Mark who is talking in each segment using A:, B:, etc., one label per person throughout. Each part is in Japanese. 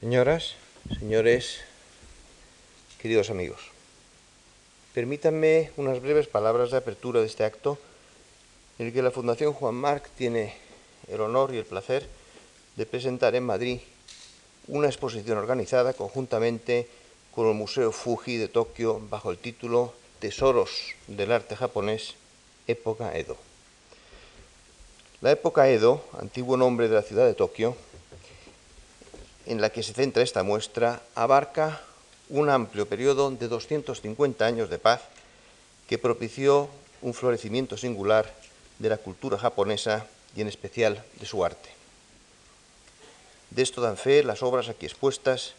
A: Señoras, señores, queridos amigos, permítanme unas breves palabras de apertura de este acto en el que la Fundación Juan Marc tiene el honor y el placer de presentar en Madrid una exposición organizada conjuntamente con el Museo Fuji de Tokio bajo el título Tesoros del arte japonés, época Edo. La época Edo, antiguo nombre de la ciudad de Tokio, en la que se centra esta muestra abarca un amplio periodo de 250 años de paz que propició un florecimiento singular de la cultura japonesa y en especial de su arte. De esto dan fe las obras aquí expuestas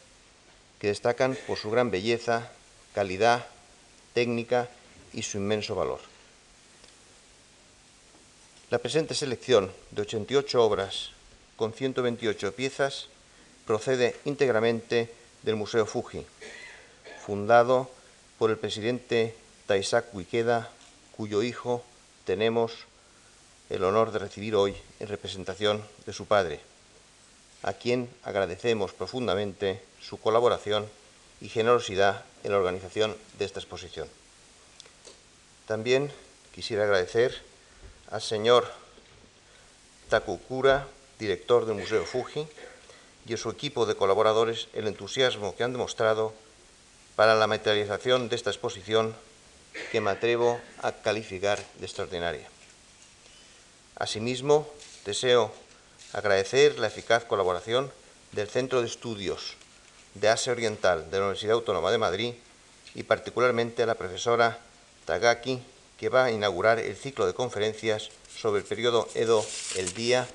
A: que destacan por su gran belleza, calidad, técnica y su inmenso valor. La presente selección de 88 obras con 128 piezas procede íntegramente del Museo Fuji, fundado por el presidente Taisaku Ikeda, cuyo hijo tenemos el honor de recibir hoy en representación de su padre, a quien agradecemos profundamente su colaboración y generosidad en la organización de esta exposición. También quisiera agradecer al señor Takukura, director del Museo Fuji, y a su equipo de colaboradores el entusiasmo que han demostrado para la materialización de esta exposición que me atrevo a calificar de extraordinaria. Asimismo, deseo agradecer la eficaz colaboración del Centro de Estudios de Asia Oriental de la Universidad Autónoma de Madrid y particularmente a la profesora Tagaki, que va a inaugurar el ciclo de conferencias sobre el periodo Edo el día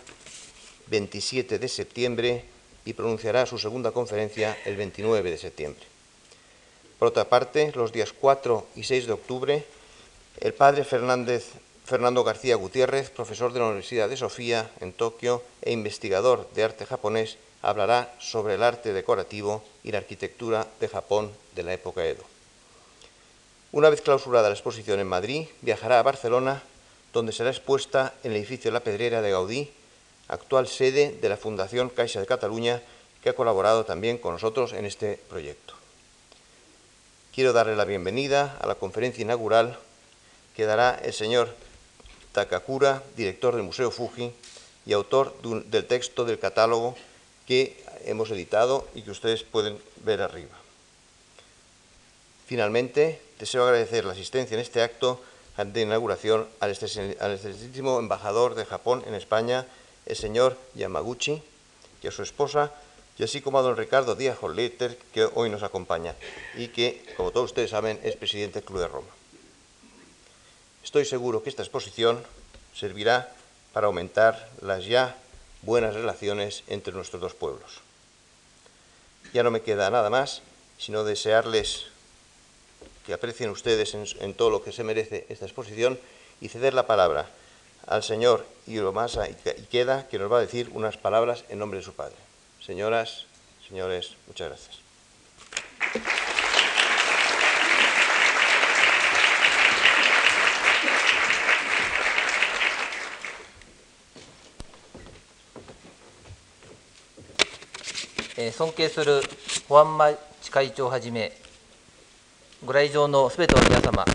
A: 27 de septiembre y pronunciará su segunda conferencia el 29 de septiembre. Por otra parte, los días 4 y 6 de octubre, el padre Fernández, Fernando García Gutiérrez, profesor de la Universidad de Sofía en Tokio e investigador de arte japonés, hablará sobre el arte decorativo y la arquitectura de Japón de la época Edo. Una vez clausurada la exposición en Madrid, viajará a Barcelona, donde será expuesta en el edificio La Pedrera de Gaudí actual sede de la Fundación Caixa de Cataluña, que ha colaborado también con nosotros en este proyecto. Quiero darle la bienvenida a la conferencia inaugural que dará el señor Takakura, director del Museo Fuji y autor del texto del catálogo que hemos editado y que ustedes pueden ver arriba. Finalmente, deseo agradecer la asistencia en este acto de inauguración al excelentísimo embajador de Japón en España, el señor Yamaguchi y a su esposa, y así como a don Ricardo Díaz Holleter, que hoy nos acompaña y que, como todos ustedes saben, es presidente del Club de Roma. Estoy seguro que esta exposición servirá para aumentar las ya buenas relaciones entre nuestros dos pueblos. Ya no me queda nada más, sino desearles que aprecien ustedes en todo lo que se merece esta exposición y ceder la palabra al señor Iromasa Ikeda, que nos va a decir unas palabras en nombre de su padre. Señoras, señores, muchas gracias.
B: 尊敬する保安町会長をはじめ、ご来場のすべての皆様、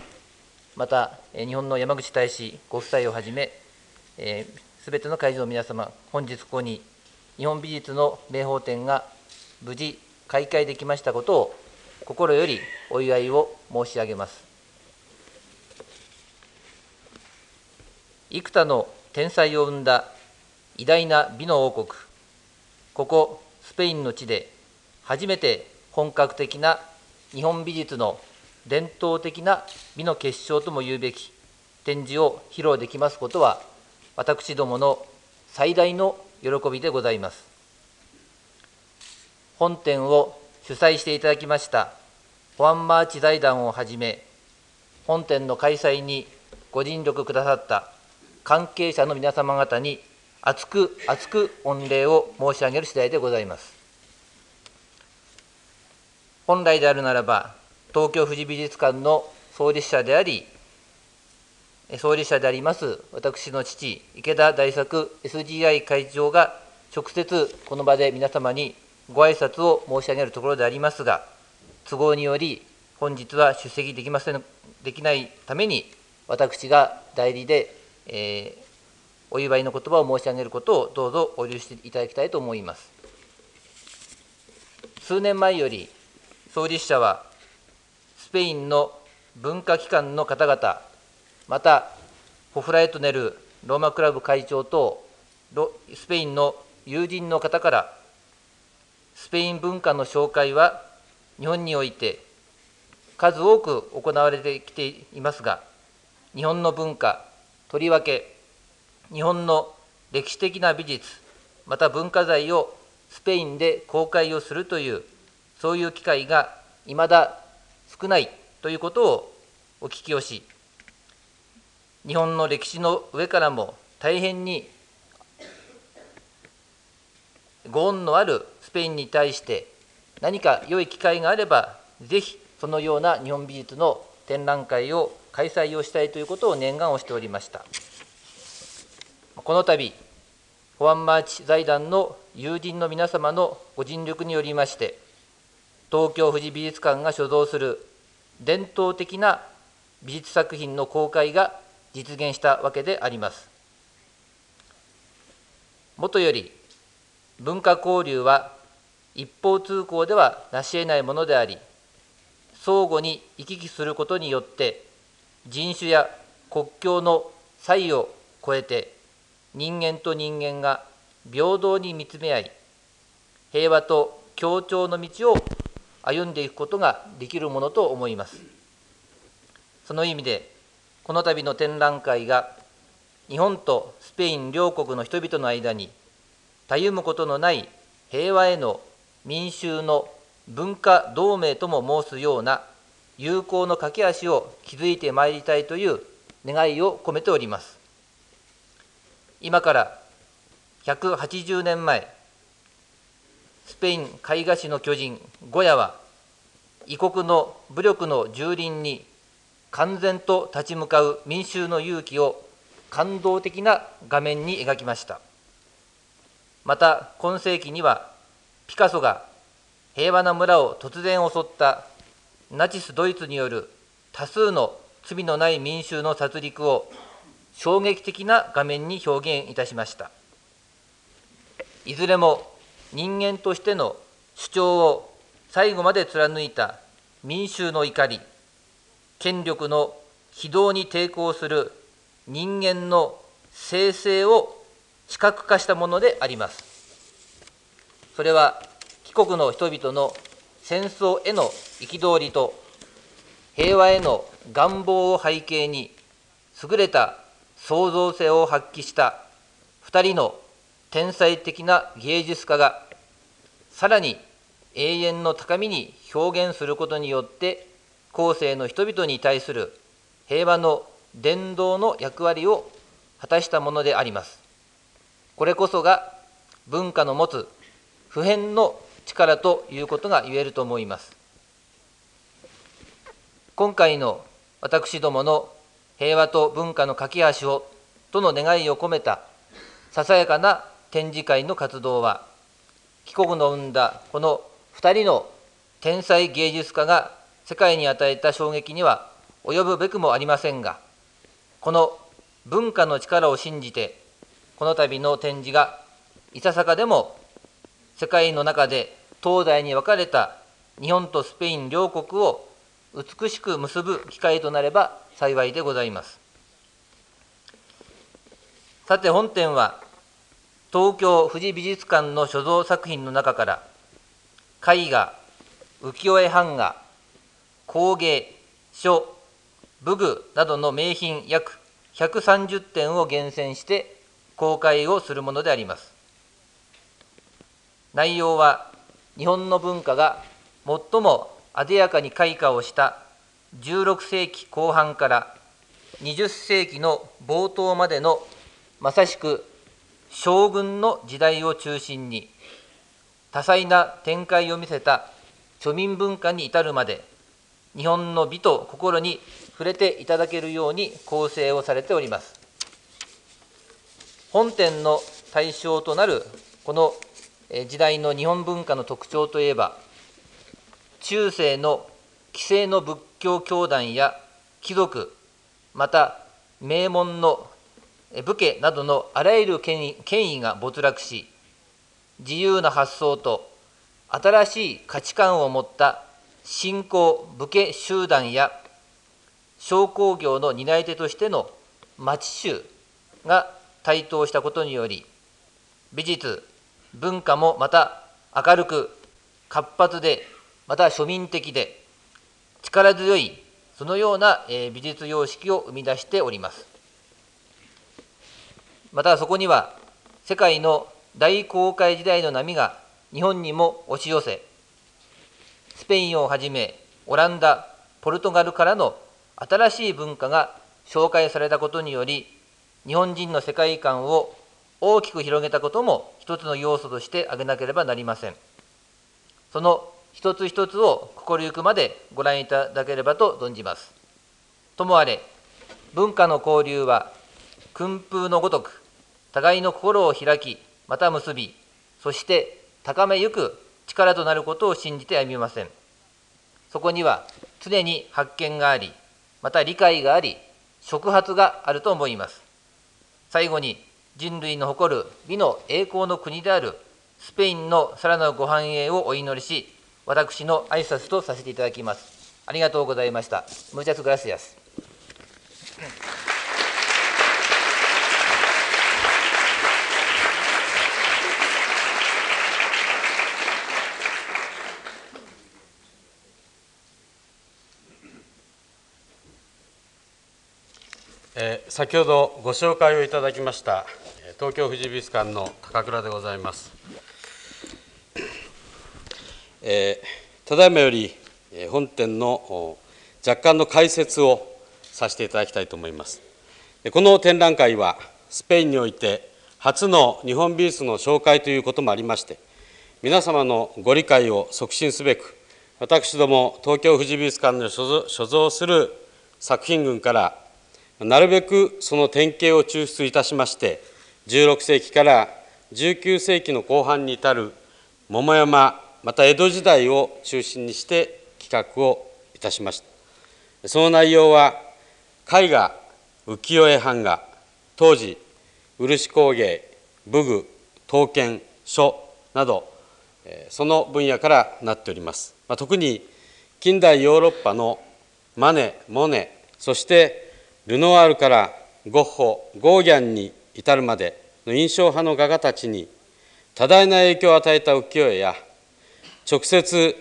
B: また日本の山口大使ご夫妻をはじめ、 すべての会場の皆様、本日ここに日本美術の名宝展が無事開会できましたことを心よりお祝いを申し上げます。幾多の天才を生んだ偉大な美の王国、ここスペインの地で初めて本格的な日本美術の伝統的な美の結晶とも言うべき展示を披露できますことは、私どもの最大の喜びでございます。本展を主催していただきました保安マーチ財団をはじめ、本展の開催にご尽力くださった関係者の皆様方に厚く厚く御礼を申し上げる次第でございます。本来であるならば、東京富士美術館の創立者であり、創立者であります私の父、池田大作 SGI 会長が直接この場で皆様にご挨拶を申し上げるところでありますが、都合により、本日は出席できませんできないために、私が代理で、えー、お祝いの言葉を申し上げることをどうぞお許しいただきたいと思います。数年前より、創立者は、スペインの文化機関の方々、また、ホフラエトネルローマクラブ会長とスペインの友人の方からスペイン文化の紹介は日本において数多く行われてきていますが日本の文化とりわけ日本の歴史的な美術また文化財をスペインで公開をするというそういう機会がいまだ少ないということをお聞きをし日本の歴史の上からも大変にご恩のあるスペインに対して何か良い機会があればぜひそのような日本美術の展覧会を開催をしたいということを念願をしておりました。この度保安マーチ財団の友人の皆様のご尽力によりまして東京富士美術館が所蔵する伝統的な美術作品の公開が実現したわけであります。もとより文化交流は一方通行では成し得ないものであり相互に行き来することによって人種や国境の差異を超えて人間と人間が平等に見つめ合い平和と協調の道を歩んでいくことができるものと思います。その意味でこの度の展覧会が日本とスペイン両国の人々の間にたゆむことのない平和への民衆の文化同盟とも申すような友好の架け橋を築いてまいりたいという願いを込めております。今から180年前スペイン絵画史の巨人ゴヤは異国の武力の蹂躙に完全と立ち向かう民衆の勇気を感動的な画面に描きました。また今世紀にはピカソが平和な村を突然襲ったナチス・ドイツによる多数の罪のない民衆の殺戮を衝撃的な画面に表現いたしました。いずれも人間としての主張を最後まで貫いた民衆の怒り。権力の非道に抵抗する人間の生成を視覚化したものであります。それは帰国の人々の戦争への憤りと平和への願望を背景に優れた創造性を発揮した2人の天才的な芸術家がさらに永遠の高みに表現することによって後世の人々に対する平和の伝道の役割を果たしたものであります。これこそが文化の持つ普遍の力ということが言えると思います。今回の私どもの平和と文化の架け橋をとの願いを込めたささやかな展示会の活動は帰国の生んだこの2人の天才芸術家が世界に与えた衝撃には及ぶべくもありませんがこの文化の力を信じてこの度の展示がいささかでも世界の中で東西に分かれた日本とスペイン両国を美しく結ぶ機会となれば幸いでございます。さて本展は東京富士美術館の所蔵作品の中から絵画浮世絵版画工芸、書、武具などの名品約130点を厳選して公開をするものであります。内容は日本の文化が最も艶やかに開花をした16世紀後半から20世紀の冒頭までのまさしく将軍の時代を中心に多彩な展開を見せた庶民文化に至るまで日本の美と心に触れていただけるように構成をされております。本展の対象となるこの時代の日本文化の特徴といえば、中世の既成の仏教教団や貴族、また名門の武家などのあらゆる権威権威が没落し、自由な発想と新しい価値観を持った新興武家集団や商工業の担い手としての町衆が台頭したことにより、美術、文化もまた明るく、活発で、また庶民的で、力強い、そのような美術様式を生み出しております。またそこには、世界の大航海時代の波が日本にも押し寄せ、スペインをはじめ、オランダ、ポルトガルからの新しい文化が紹介されたことにより、日本人の世界観を大きく広げたことも一つの要素として挙げなければなりません。その一つ一つを心ゆくまでご覧いただければと存じます。ともあれ、文化の交流は訓風のごとく、互いの心を開き、また結び、そして高めゆく力となることを信じて歩みません。そこには常に発見があり、また理解があり、触発があると思います。最後に人類の誇る美の栄光の国であるスペインのさらなるご繁栄をお祈りし、私の挨拶とさせていただきます。ありがとうございました。ムチャスグラシアス。
C: えー、先ほどご紹介をいただきました東京富士美術館の高倉でございます。えー、ただいまより本展の若干の解説をさせていただきたいと思います。この展覧会はスペインにおいて初の日本美術の紹介ということもありまして皆様のご理解を促進すべく私ども東京富士美術館の所蔵する作品群からなるべくその典型を抽出いたしまして、16世紀から19世紀の後半に至る桃山、また江戸時代を中心にして企画をいたしました。その内容は、絵画、浮世絵版画、当時、漆工芸、武具、刀剣、書など、その分野からなっております。特に近代ヨーロッパのマネ、モネ、そしてルノワールからゴッホ、ゴーギャンに至るまでの印象派の画家たちに多大な影響を与えた浮世絵や直接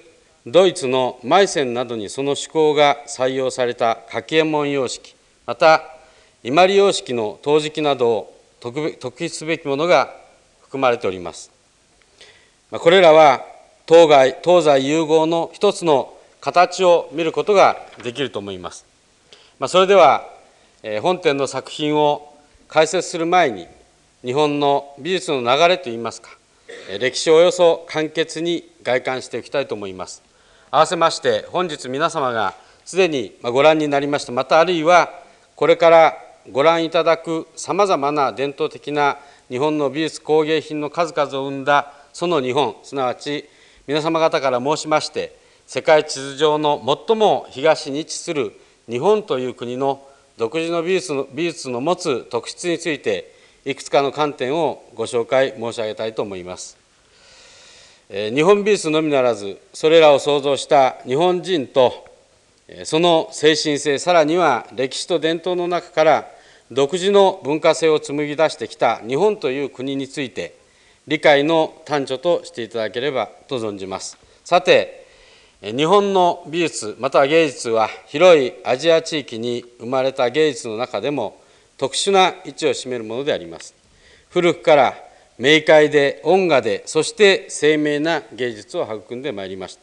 C: ドイツのマイセンなどにその趣向が採用された家計門様式また伊万里様式の陶磁器などを特筆すべきものが含まれております。これらは当該東西融合の一つの形を見ることができると思います。まあそれでは本展の作品を解説する前に日本の美術の流れといいますか歴史をおよそ簡潔に外観していきたいと思います。合わせまして本日皆様がすでにご覧になりましたまたあるいはこれからご覧いただくさまざまな伝統的な日本の美術工芸品の数々を生んだその日本すなわち皆様方から申しまして世界地図上の最も東に位置する日本という国の独自の美術の美術の持つ特質についていくつかの観点をご紹介申し上げたいと思います。日本美術のみならずそれらを創造した日本人とその精神性さらには歴史と伝統の中から独自の文化性を紡ぎ出してきた日本という国について理解の端緒としていただければと存じます。さて日本の美術または芸術は広いアジア地域に生まれた芸術の中でも特殊な位置を占めるものであります。古くから明快で音画でそして精明な芸術を育んでまいりまし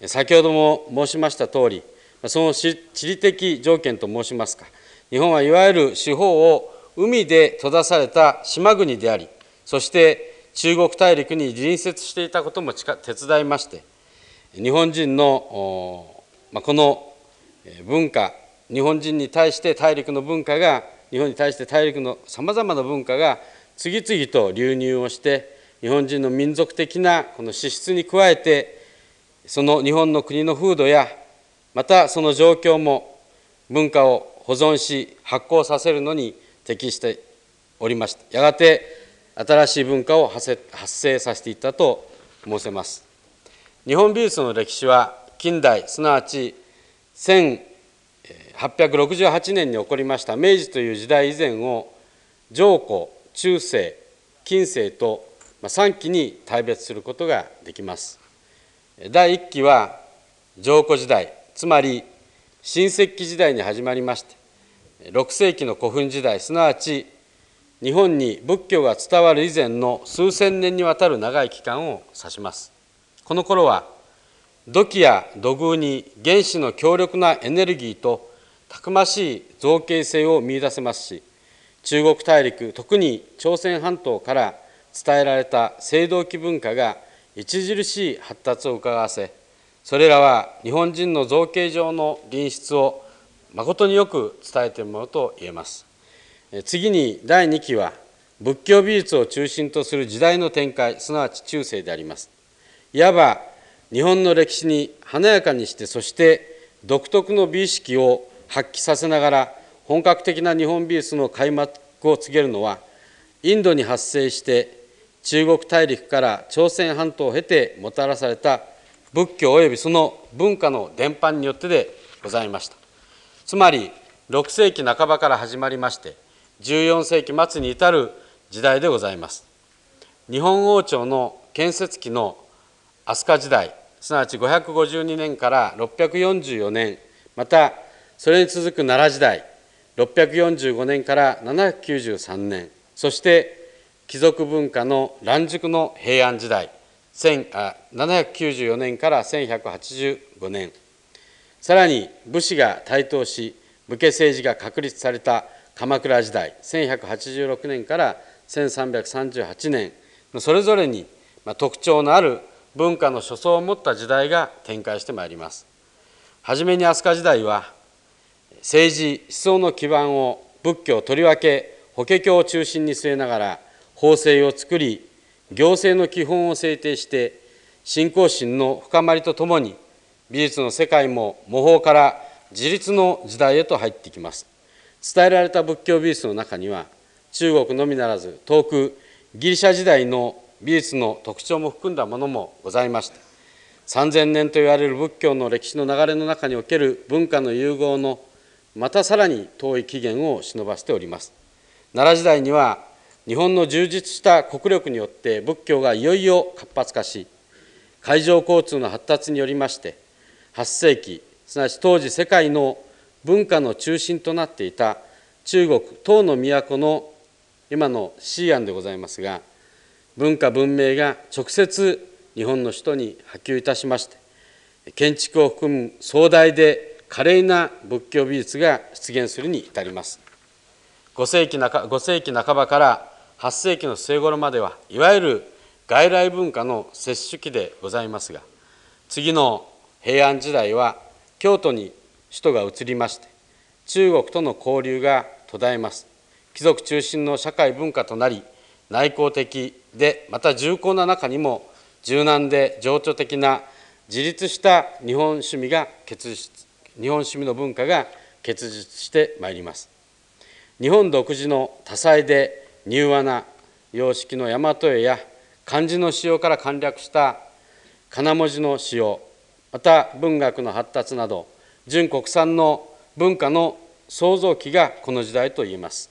C: た。先ほども申しました通りその地理的条件と申しますか。日本はいわゆる四方を海で閉ざされた島国でありそして中国大陸に隣接していたことも手伝いまして日本人のこの文化日本人に対して大陸の文化が日本に対して大陸のさまざまな文化が次々と流入をして日本人の民族的なこの資質に加えてその日本の国の風土やまたその状況も文化を保存し発行させるのに適しておりました。やがて新しい文化を発生させていったと申せます。日本美術の歴史は近代すなわち1868年に起こりました明治という時代以前を上古中世近世と3期に大別することができます。第1期は上古時代つまり新石器時代に始まりまして6世紀の古墳時代すなわち日本に仏教が伝わる以前の数千年にわたる長い期間を指します。この頃は土器や土偶に原子の強力なエネルギーとたくましい造形性を見いだせますし中国大陸特に朝鮮半島から伝えられた青銅器文化が著しい発達をうかがわせそれらは日本人の造形上の品質を誠によく伝えているものと言えます。次に第2期は仏教美術を中心とする時代の展開すなわち中世であります。いわば日本の歴史に華やかにしてそして独特の美意識を発揮させながら本格的な日本美術の開幕を告げるのはインドに発生して中国大陸から朝鮮半島を経てもたらされた仏教及びその文化の伝播によってでございました。つまり6世紀半ばから始まりまして14世紀末に至る時代でございます。日本王朝の建設期の飛鳥時代すなわち552年から644年またそれに続く奈良時代645年から793年そして貴族文化の乱熟の平安時代794年から1185年。さらに武士が台頭し武家政治が確立された鎌倉時代1186年から1338年それぞれに特徴のある文化の初相を持った時代が展開してまいります。はじめに飛鳥時代は政治思想の基盤を仏教とりわけ法華経を中心に据えながら法制を作り行政の基本を制定して信仰心の深まりとともに美術の世界も模倣から自立の時代へと入ってきます伝えられた仏教美術の中には中国のみならず遠くギリシャ時代の美術の特徴も含んだものもございまして3000年と言われる仏教の歴史の流れの中における文化の融合のまたさらに遠い起源を忍ばせております。奈良時代には日本の充実した国力によって仏教がいよいよ活発化し海上交通の発達によりまして8世紀すなわち当時世界の文化の中心となっていた中国唐の都の今の西安でございますが文化文明が直接日本の首都に波及いたしまして建築を含む壮大で華麗な仏教美術が出現するに至ります。5世紀中 ,5 世紀半ばから8世紀の末頃まではいわゆる外来文化の接種期でございますが次の平安時代は京都に首都が移りまして中国との交流が途絶えます。貴族中心の社会文化となり内向的でまた重厚な中にも柔軟で情緒的な自立した日本趣味が結実日本趣味の文化が結実してまいります日本独自の多彩で柔和な様式の大和絵や漢字の使用から簡略した金文字の使用また文学の発達など純国産の文化の創造期がこの時代といえます。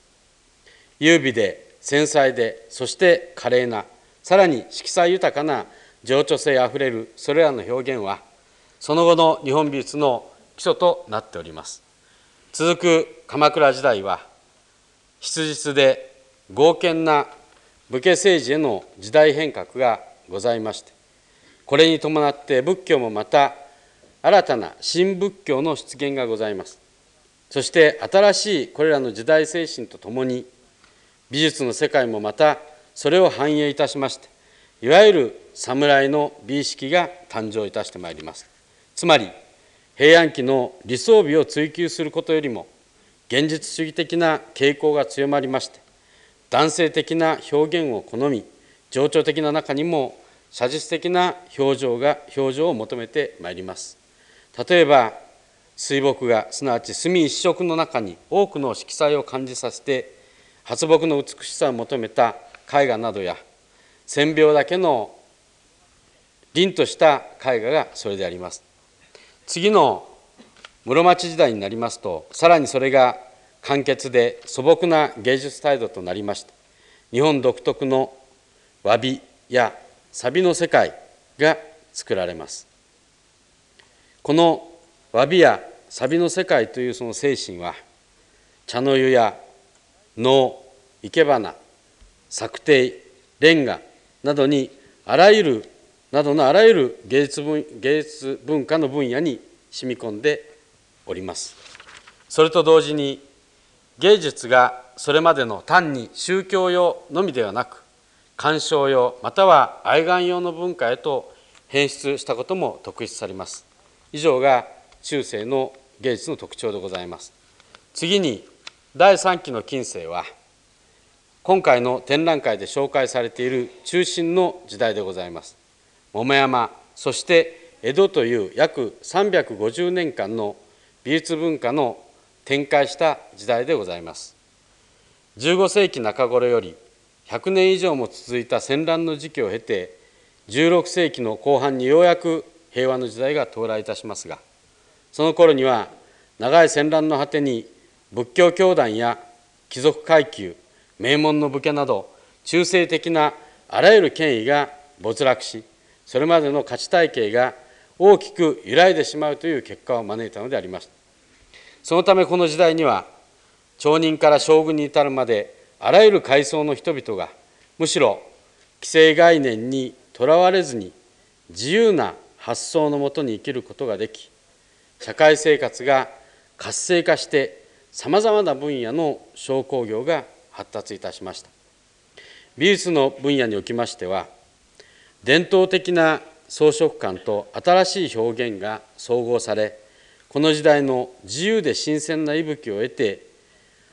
C: 優美で繊細でそして華麗なさらに色彩豊かな情緒性あふれるそれらの表現はその後の日本美術の基礎となっております。続く鎌倉時代は質実で剛健な武家政治への時代変革がございましてこれに伴って仏教もまた新たな新仏教の出現がございます。そして新しいこれらの時代精神とともに美術の世界もまたそれを反映いたしましていわゆる侍の美意識が誕生いたしてまいります。つまり平安期の理想美を追求することよりも現実主義的な傾向が強まりまして男性的な表現を好み情緒的な中にも写実的な表情が表情を求めてまいります。例えば水墨画すなわち墨一色の中に多くの色彩を感じさせて発木の美しさを求めた絵画などや線描だけの凛とした絵画がそれであります。次の室町時代になりますとさらにそれが簡潔で素朴な芸術態度となりました。日本独特の詫びやサビの世界が作られます。この詫びやサビの世界というその精神は茶の湯や能生け花作庭レンガなどにあらゆるなどのあらゆる芸術文芸術文化の分野に染み込んでおります。それと同時に芸術がそれまでの単に宗教用のみではなく鑑賞用または愛玩用の文化へと変質したことも特筆されます。以上が中世の芸術の特徴でございます。次に第3期の近世は今回の展覧会で紹介されている中心の時代でございます。桃山そして江戸という約350年間の美術文化の展開した時代でございます。15世紀中頃より100年以上も続いた戦乱の時期を経て16世紀の後半にようやく平和の時代が到来いたしますがその頃には長い戦乱の果てに仏教教団や貴族階級名門の武家など中性的なあらゆる権威が没落しそれまでの価値体系が大きく揺らいでしまうという結果を招いたのでありました。そのためこの時代には町人から将軍に至るまであらゆる階層の人々がむしろ既成概念にとらわれずに自由な発想のもとに生きることができ社会生活が活性化してさまざまな分野の商工業が発達いたしました。美術の分野におきましては伝統的な装飾感と新しい表現が総合されこの時代の自由で新鮮な息吹を得て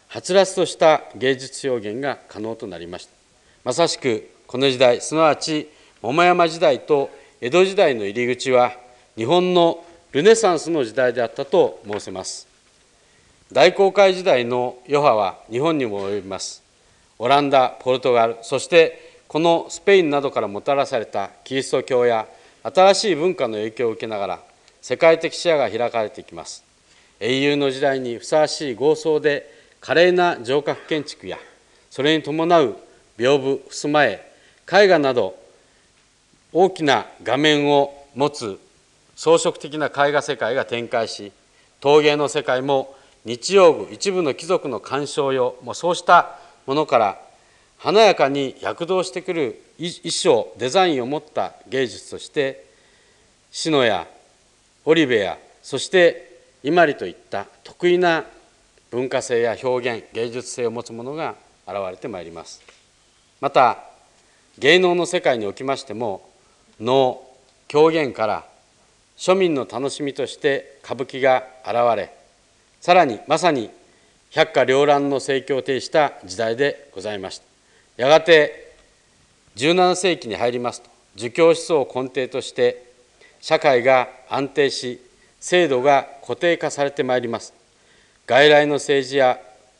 C: はつらつとした芸術表現が可能となりました。まさしくこの時代すなわち桃山時代と江戸時代の入り口は日本のルネサンスの時代であったと申せます。大航海時代の余波は日本にも及びます。オランダポルトガルそしてこのスペインなどからもたらされたキリスト教や新しい文化の影響を受けながら世界的視野が開かれていきます。英雄の時代にふさわしい豪壮で華麗な城郭建築やそれに伴う屏風襖絵絵画など大きな画面を持つ装飾的な絵画世界が展開し陶芸の世界も日曜具一部の貴族の鑑賞用もうそうしたものから華やかに躍動してくる衣装デザインを持った芸術として篠や織部やそして伊万里といった得意な文化性や表現芸術性を持つものが現れてまいります。また芸能の世界におきましても能狂言から庶民の楽しみとして歌舞伎が現れさらにまさに百花繚乱の盛況を呈した時代でございました。やがて17世紀に入りますと儒教思想を根底として社会が安定し制度が固定化されてまいります。外来の政治や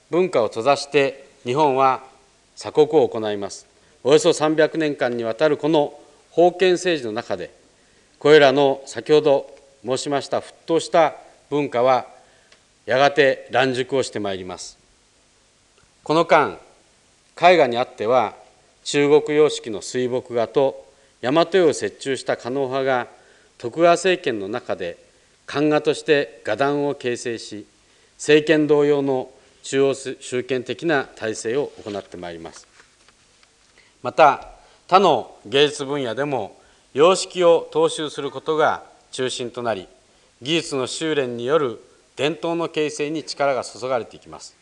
C: 文化を閉ざして日本は鎖国を行います。およそ300年間にわたるこの封建政治の中でこれらの先ほど申しました沸騰した文化はやがて乱熟をしてまいります。この間絵画にあっては中国様式の水墨画と大和絵を折衷した狩野派が徳川政権の中で漢画として画壇を形成し政権同様の中央集権的な体制を行ってまいります。また他の芸術分野でも様式を踏襲することが中心となり技術の修練による伝統の形成に力が注がれていきます。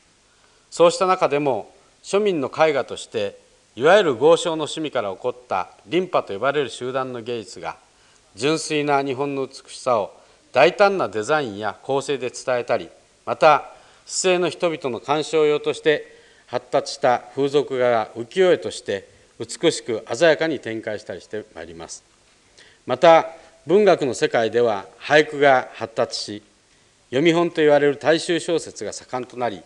C: そうした中でも庶民の絵画としていわゆる豪商の趣味から起こったリンパと呼ばれる集団の芸術が純粋な日本の美しさを大胆なデザインや構成で伝えたりまた市政の人々の鑑賞用として発達した風俗画が浮世絵として美しく鮮やかに展開したりしてまいります。また文学の世界では俳句が発達し読み本といわれる大衆小説が盛んとなり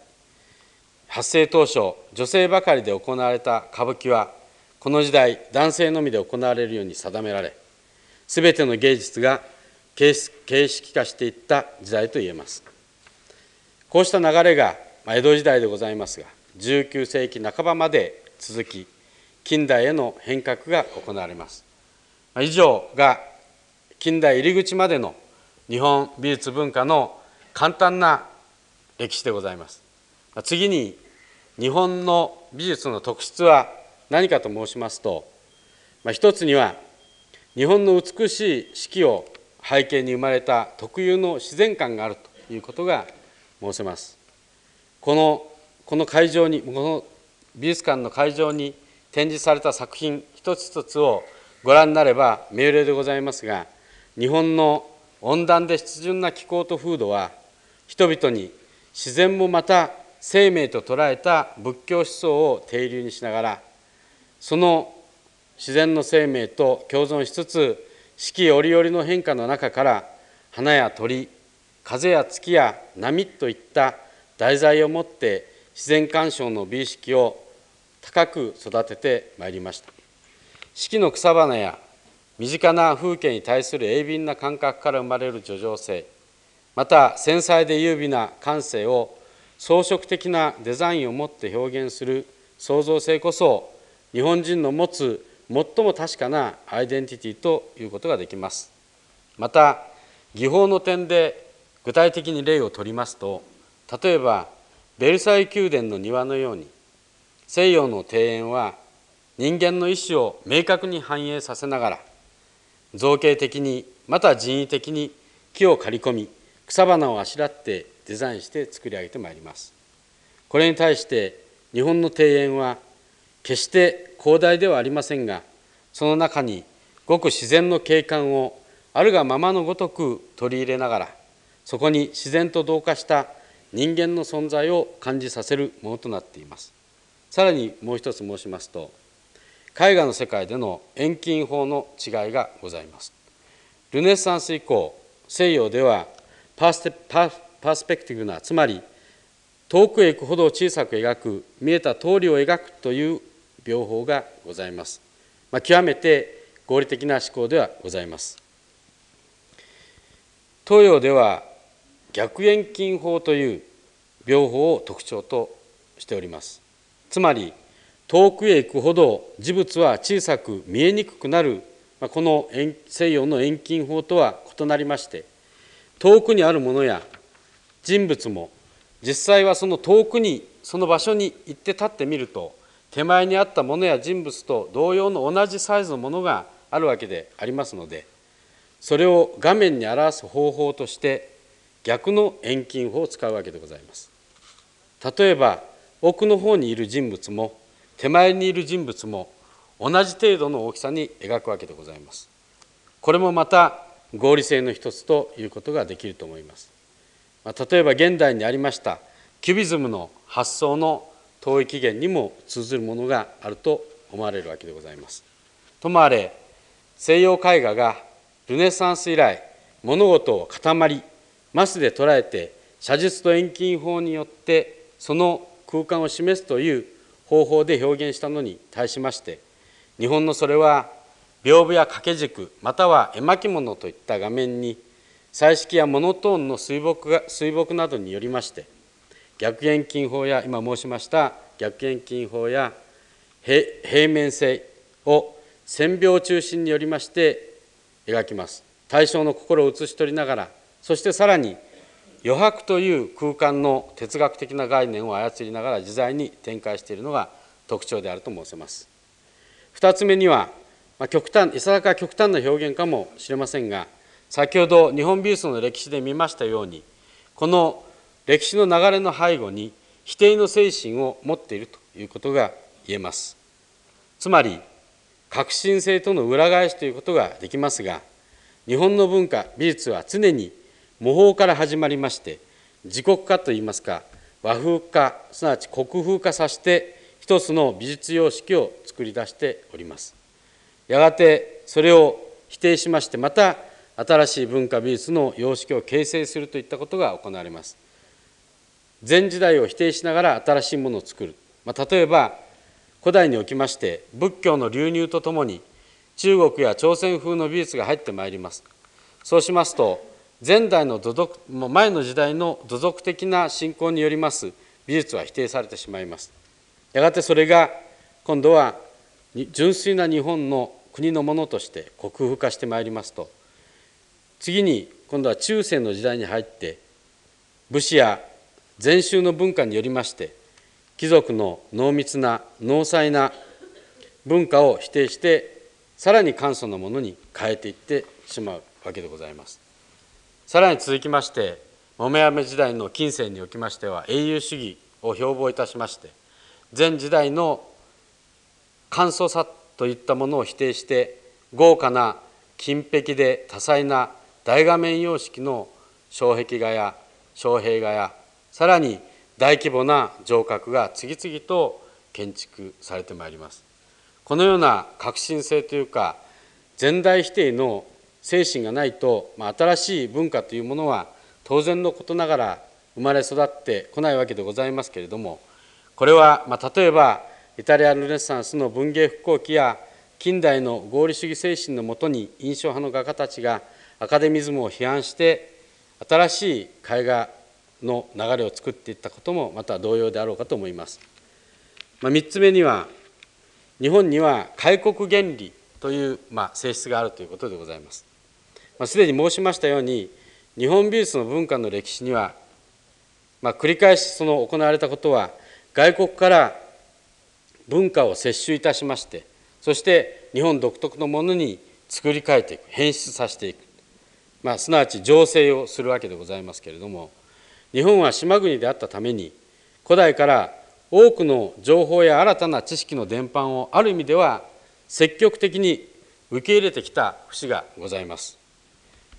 C: 発生当初女性ばかりで行われた歌舞伎はこの時代男性のみで行われるように定められ全ての芸術が形式化していった時代といえます。こうした流れが江戸時代でございますが19世紀半ばまで続き近代への変革が行われます。以上が近代入り口までの日本美術文化の簡単な歴史でございます。次に日本の美術の特質は何かと申しますと、まあ、一つには日本の美しい四季を背景に生まれた特有の自然観があるということが申せます。このこの会場にこの美術館の会場に展示された作品一つ一つをご覧になれば明瞭でございますが日本の温暖で湿潤な気候と風土は人々に自然もまた生命と捉えた仏教思想を定流にしながらその自然の生命と共存しつつ四季折々の変化の中から花や鳥風や月や波といった題材をもって自然鑑賞の美意識を高く育ててまいりました。四季の草花や身近な風景に対する鋭敏な感覚から生まれる叙情性また繊細で優美な感性を装飾的なデザインを持って表現する創造性こそ日本人の持つ最も確かなアイデンティティということができます。また技法の点で具体的に例をとりますと例えばベルサイユ宮殿の庭のように西洋の庭園は人間の意思を明確に反映させながら造形的にまた人為的に木を刈り込み草花をあしらってデザインして作り上げてまいります。これに対して日本の庭園は決して広大ではありませんがその中にごく自然の景観をあるがままのごとく取り入れながらそこに自然と同化した人間の存在を感じさせるものとなっています。さらにもう一つ申しますと絵画の世界での遠近法の違いがございます。ルネサンス以降西洋ではパースパースペクティブなつまり遠くへ行くほど小さく描く見えた通りを描くという描法がございます、まあ、極めて合理的な思考ではございます。東洋では逆遠近法という描法を特徴としております。つまり遠くへ行くほど事物は小さく見えにくくなるまこの西洋の遠近法とは異なりまして遠くにあるものや人物も実際はその遠くにその場所に行って立ってみると手前にあったものや人物と同様の同じサイズのものがあるわけでありますのでそれを画面に表す方法として逆の遠近法を使うわけでございます。例えば奥の方にいる人物も手前にいる人物も同じ程度の大きさに描くわけでございます。これもまた合理性の一つということができると思います例えば現代にありましたキュビズムの発想の遠い起源にも通ずるものがあると思われるわけでございます。ともあれ西洋絵画がルネサンス以来物事を塊マスで捉えて写実と遠近法によってその空間を示すという方法で表現したのに対しまして日本のそれは屏風や掛け軸または絵巻物といった画面に彩色やモノトーンの水墨が水墨などによりまして逆遠近法や今申しました逆遠近法や平面性を線描中心によりまして描きます。対象の心を写し取りながらそしてさらに余白という空間の哲学的な概念を操りながら自在に展開しているのが特徴であると申せます。2つ目には、まあ、極端いささか極端な表現かもしれませんが先ほど日本美術の歴史で見ましたようにこの歴史の流れの背後に否定の精神を持っているということが言えます。つまり革新性との裏返しということができますが日本の文化美術は常に模倣から始まりまして自国化といいますか和風化すなわち国風化させて一つの美術様式を作り出しております。やがてそれを否定しましてまた新しい文化美術の様式を形成するといったことが行われます。前時代を否定しながら新しいものを作る、まあ、例えば古代におきまして仏教の流入とともに中国や朝鮮風の美術が入ってまいります。そうしますと前代の土俗前の時代の土俗的な信仰によります美術は否定されてしまいます。やがてそれが今度は純粋な日本の国のものとして国風化してまいりますと。次に今度は中世の時代に入って武士や禅宗の文化によりまして貴族の濃密な濃細な文化を否定してさらに簡素なものに変えていってしまうわけでございます。さらに続きまして桃山時代の近世におきましては英雄主義を標榜いたしまして前時代の簡素さといったものを否定して豪華な金壁で多彩な大画面様式の障壁画や障壁画やさらに大規模な城郭が次々と建築されてまいります。このような革新性というか前代否定の精神がないと、まあ、新しい文化というものは当然のことながら生まれ育ってこないわけでございますけれどもこれは、まあ、例えばイタリアルネサンスの文芸復興期や近代の合理主義精神のもとに印象派の画家たちがアカデミズムを批判して新しい絵画の流れを作っていったこともまた同様であろうかと思います。まあ、3つ目には日本には開国原理という、まあ、性質があるということでございます。まあ、すでに申しましたように日本美術の文化の歴史には、まあ、繰り返しその行われたことは外国から文化を摂取いたしましてそして日本独特のものに作り変えていく変質させていく、まあ、すなわち醸成をするわけでございますけれども日本は島国であったために古代から多くの情報や新たな知識の伝播をある意味では積極的に受け入れてきた節がございます。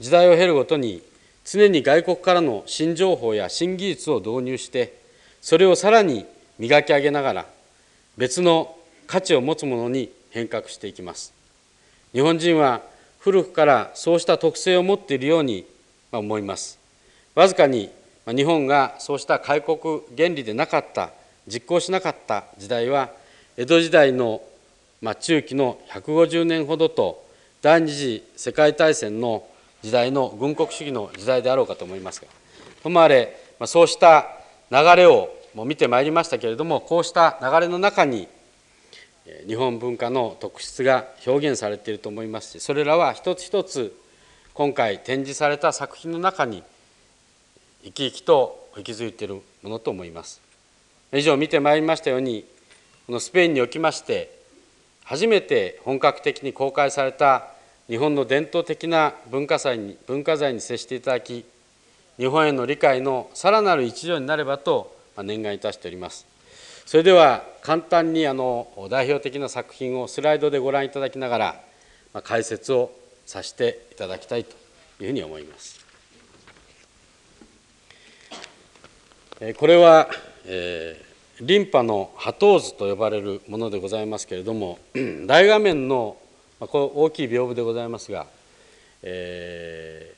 C: 時代を経るごとに常に外国からの新情報や新技術を導入してそれをさらに磨き上げながら別の価値を持つものに変革していきます。日本人は古くからそうした特性を持っているように思います。わずかに日本がそうした開国原理でなかった実行しなかった時代は江戸時代の中期の150年ほどと第二次世界大戦の時代の軍国主義の時代であろうかと思いますがともあれそうした流れを見てまいりましたけれどもこうした流れの中に日本文化の特質が表現されていると思いますしそれらは一つ一つ今回展示された作品の中に生き生きと息づいているものと思います。以上見てまいりましたようにこのスペインにおきまして初めて本格的に公開された日本の伝統的な文化祭に文化財に接していただき日本への理解のさらなる一助になればと念願いたしております。それでは簡単にあの代表的な作品をスライドでご覧いただきながらま解説をさせていただきたいというふうに思います。これは、えー、リンパの波頭図と呼ばれるものでございますけれども 大画面の、まあ、こ大きい屏風でございますが、え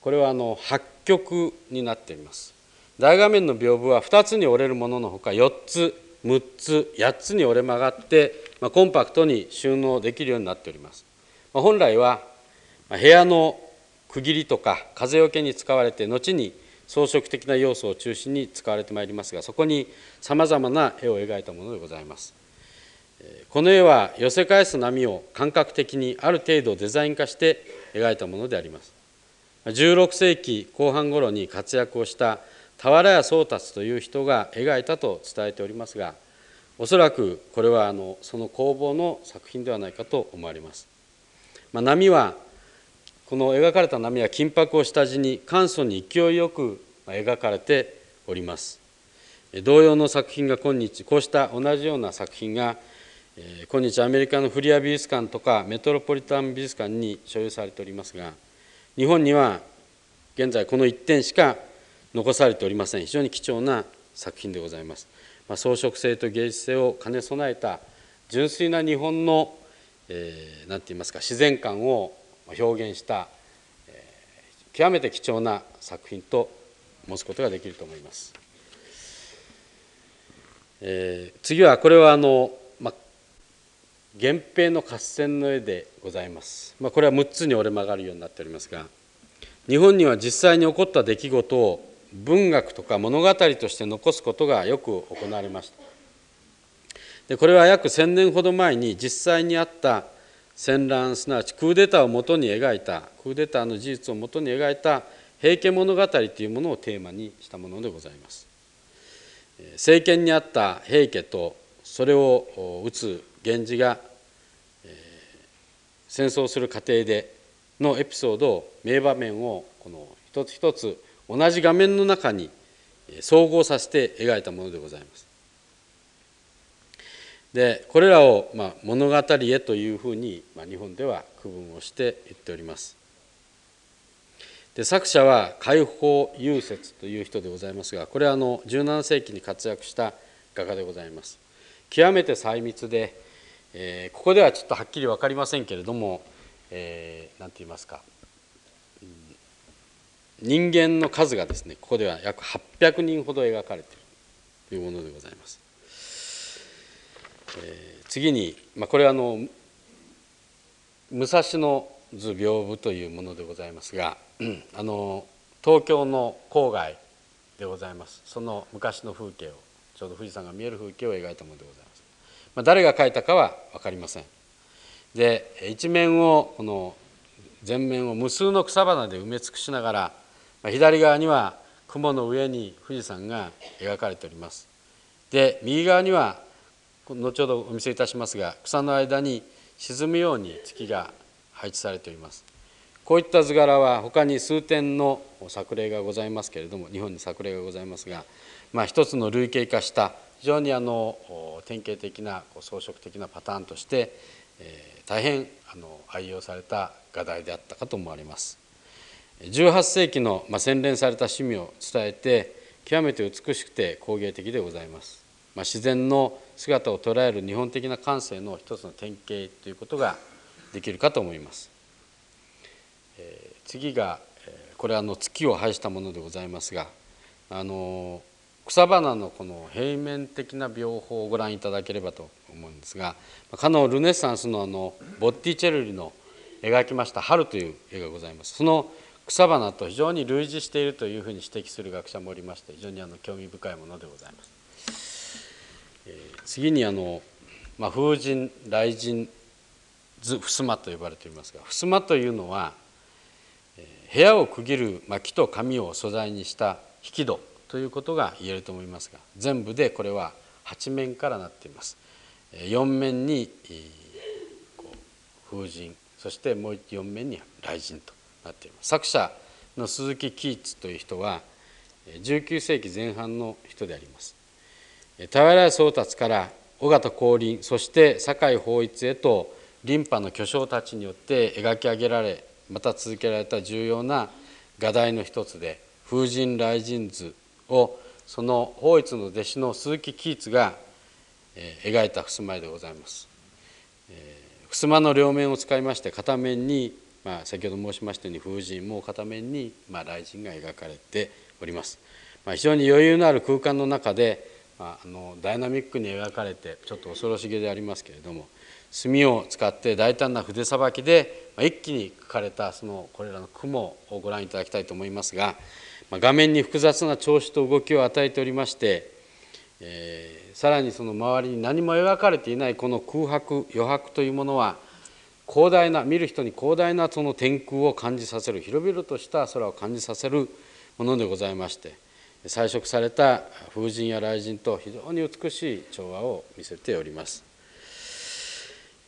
C: ー、これはあの八曲になっています。大画面の屏風は2つに折れるもののほか4つ6つ8つに折れ曲がって、まあ、コンパクトに収納できるようになっております、まあ、本来は部屋の区切りとか風よけに使われて後に装飾的な要素を中心に使われてまいりますがそこにさまざまな絵を描いたものでございます。この絵は寄せ返す波を感覚的にある程度デザイン化して描いたものであります。16世紀後半頃に活躍をした俵屋宗達という人が描いたと伝えておりますがおそらくこれはあのその工房の作品ではないかと思われます、まあ、波はこの描かれた波は金箔を下地に簡素に勢いよく描かれております。同様の作品が今日こうした同じような作品が今日アメリカのフリア美術館とかメトロポリタン美術館に所有されておりますが日本には現在この1点しか残されておりません。非常に貴重な作品でございます。まあ、装飾性と芸術性を兼ね備えた純粋な日本の何、えー、て言いますか自然観を表現した、えー、極めて貴重な作品と持つことができると思います。えー、次はこれはあの、まあ、源平の合戦の絵でございます、まあ、これは6つに折れ曲がるようになっておりますが日本には実際に起こった出来事を文学とか物語として残すことがよく行われました。でこれは約1,000年ほど前に実際にあった戦乱すなわちクーデターをもとに描いたクーデターの事実をもとに描いた平家物語というものをテーマにしたものでございます。政権にあった平家とそれを討つ源氏が戦争する過程でのエピソードを名場面をこの一つ一つ同じ画面の中に総合させて描いたものでございます。でこれらを、まあ、物語へというふうに、まあ、日本では区分をして言っております。で作者は解放雄説という人でございますがこれはあの17世紀に活躍した画家でございます。極めて細密で、えー、ここではちょっとはっきり分かりませんけれども何、えー、て言いますか人間の数がですねここでは約800人ほど描かれているというものでございます。えー、次に、まあ、これはあの武蔵野図屏風というものでございますが、あの東京の郊外でございますその昔の風景をちょうど富士山が見える風景を描いたものでございます。まあ、誰が描いたかは分かりません。で一面をこの全面を無数の草花で埋め尽くしながら左側には雲の上に富士山が描かれておりますで右側には後ほどお見せいたしますが草の間に沈むように月が配置されておりますこういった図柄は他に数点の作例がございますけれども日本に作例がございますが、まあ、一つの類型化した非常にあの典型的な装飾的なパターンとして、えー、大変あの愛用された画題であったかと思われます。18世紀の洗練された趣味を伝えて極めて美しくて工芸的でございます、ま、自然の姿を捉える日本的な感性の一つの典型ということができるかと思います、え、次がこれはあの月を配したものでございますがあの草花のこの平面的な描法をご覧いただければと思うんですがかのルネッサンスのあのボッティチェルリの描きました「春」という絵がございます。その草花と非常に類似しているというふうに指摘する学者もおりまして非常にあの興味深いものでございます。えー、次にあの、まあ、風神雷神図襖と呼ばれていますが襖というのは、えー、部屋を区切る、まあ、木と紙を素材にした引き戸ということが言えると思いますが全部でこれは8面からなっています。4面に風神そしてもう4面に雷神となっています作者の鈴木喜一という人は19世紀前半の人であります俵宗達から尾形光琳そして酒井法一へと琳派の巨匠たちによって描き上げられまた続けられた重要な画題の一つで「風神雷神図」をその法一の弟子の鈴木喜一が描いた襖絵でございます。襖の両面を使いまして片面にまあ、先ほど申しましたように風神も片面に、まあ、雷神が描かれております。まあ、非常に余裕のある空間の中で、まあ、あのダイナミックに描かれてちょっと恐ろしげでありますけれども墨を使って大胆な筆さばきで、まあ、一気に描かれたそのこれらの雲をご覧いただきたいと思いますが、まあ、画面に複雑な調子と動きを与えておりまして、えー、さらにその周りに何も描かれていないこの空白余白というものは広大な見る人に広大なその天空を感じさせる広々とした空を感じさせるものでございまして彩色された風神や雷神と非常に美しい調和を見せております。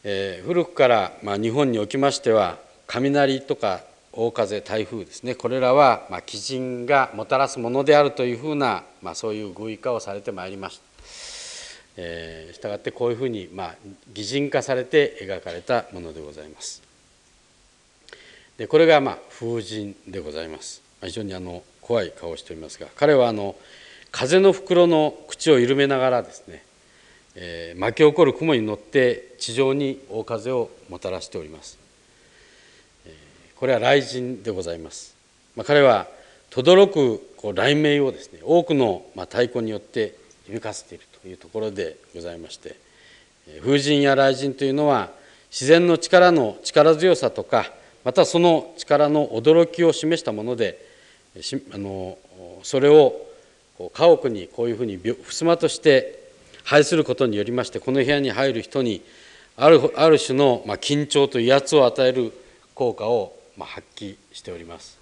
C: えー、古くから、まあ、日本におきましては雷とか大風台風ですねこれらは、まあ、鬼神がもたらすものであるというふうな、まあ、そういう具意化をされてまいりました。えー、したがってこういうふうに、まあ、擬人化されて描かれたものでございます。でこれが、まあ、風神でございます。非常にあの怖い顔をしておりますが彼はあの風の袋の口を緩めながらですね、えー、巻き起こる雲に乗って地上に大風をもたらしております。これは雷神でございます。まあ、彼は轟くこう雷鳴をですね多くのまあ太鼓によって響かせているいうところでございまして風神や雷神というのは自然の力の力強さとかまたその力の驚きを示したものであのそれを家屋にこういうふうに襖として配することによりましてこの部屋に入る人にあるある種のまあ緊張と威圧を与える効果をまあ発揮しております。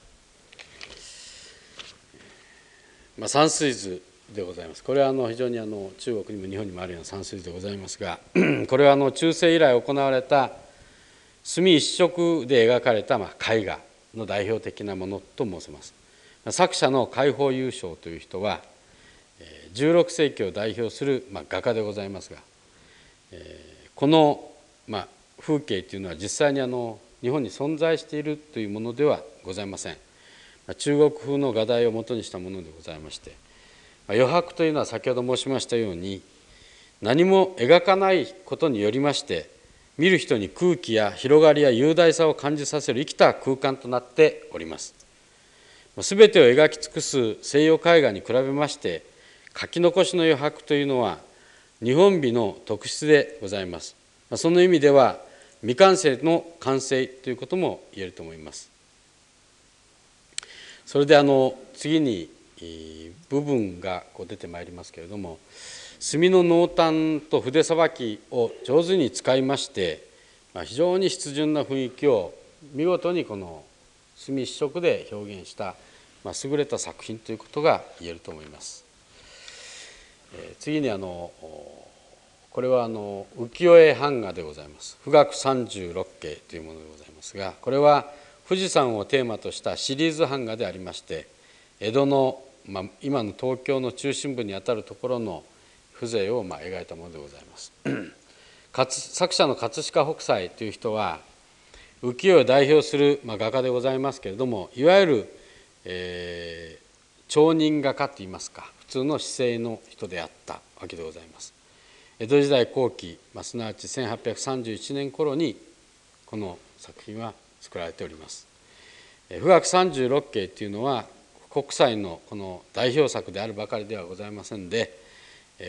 C: まあ、山水図でございます。これはあの非常にあの中国にも日本にもあるような山水図でございますが、これはあの中世以来行われた墨一色で描かれたま絵画の代表的なものと申せます。作者の解放優勝という人は16世紀を代表するま画家でございますがこのま風景というのは実際にあの日本に存在しているというものではございません中国風の画題をもとにしたものでございまして余白というのは先ほど申しましたように何も描かないことによりまして見る人に空気や広がりや雄大さを感じさせる生きた空間となっております。全てを描き尽くす西洋絵画に比べまして書き残しの余白というのは日本美の特質でございます。その意味では未完成の完成ということも言えると思います。それであの次に部分がこう出てまいりますけれども墨の濃淡と筆さばきを上手に使いまして非常に湿潤な雰囲気を見事にこの墨一色で表現した優れた作品ということが言えると思います。次にあのこれはあの浮世絵版画でございます富岳三十六景というものでございますがこれは富士山をテーマとしたシリーズ版画でありまして江戸の、まあ、今の東京の中心部にあたるところの風情をまあ描いたものでございます 作者の葛飾北斎という人は浮世絵を代表する、まあ、画家でございますけれどもいわゆる、えー、町人画家といいますか普通の姿勢の人であったわけでございます江戸時代後期、まあ、すなわち1831年頃にこの作品は作られております。富岳三十六景というのは国際のこの代表作であるばかりではございませんで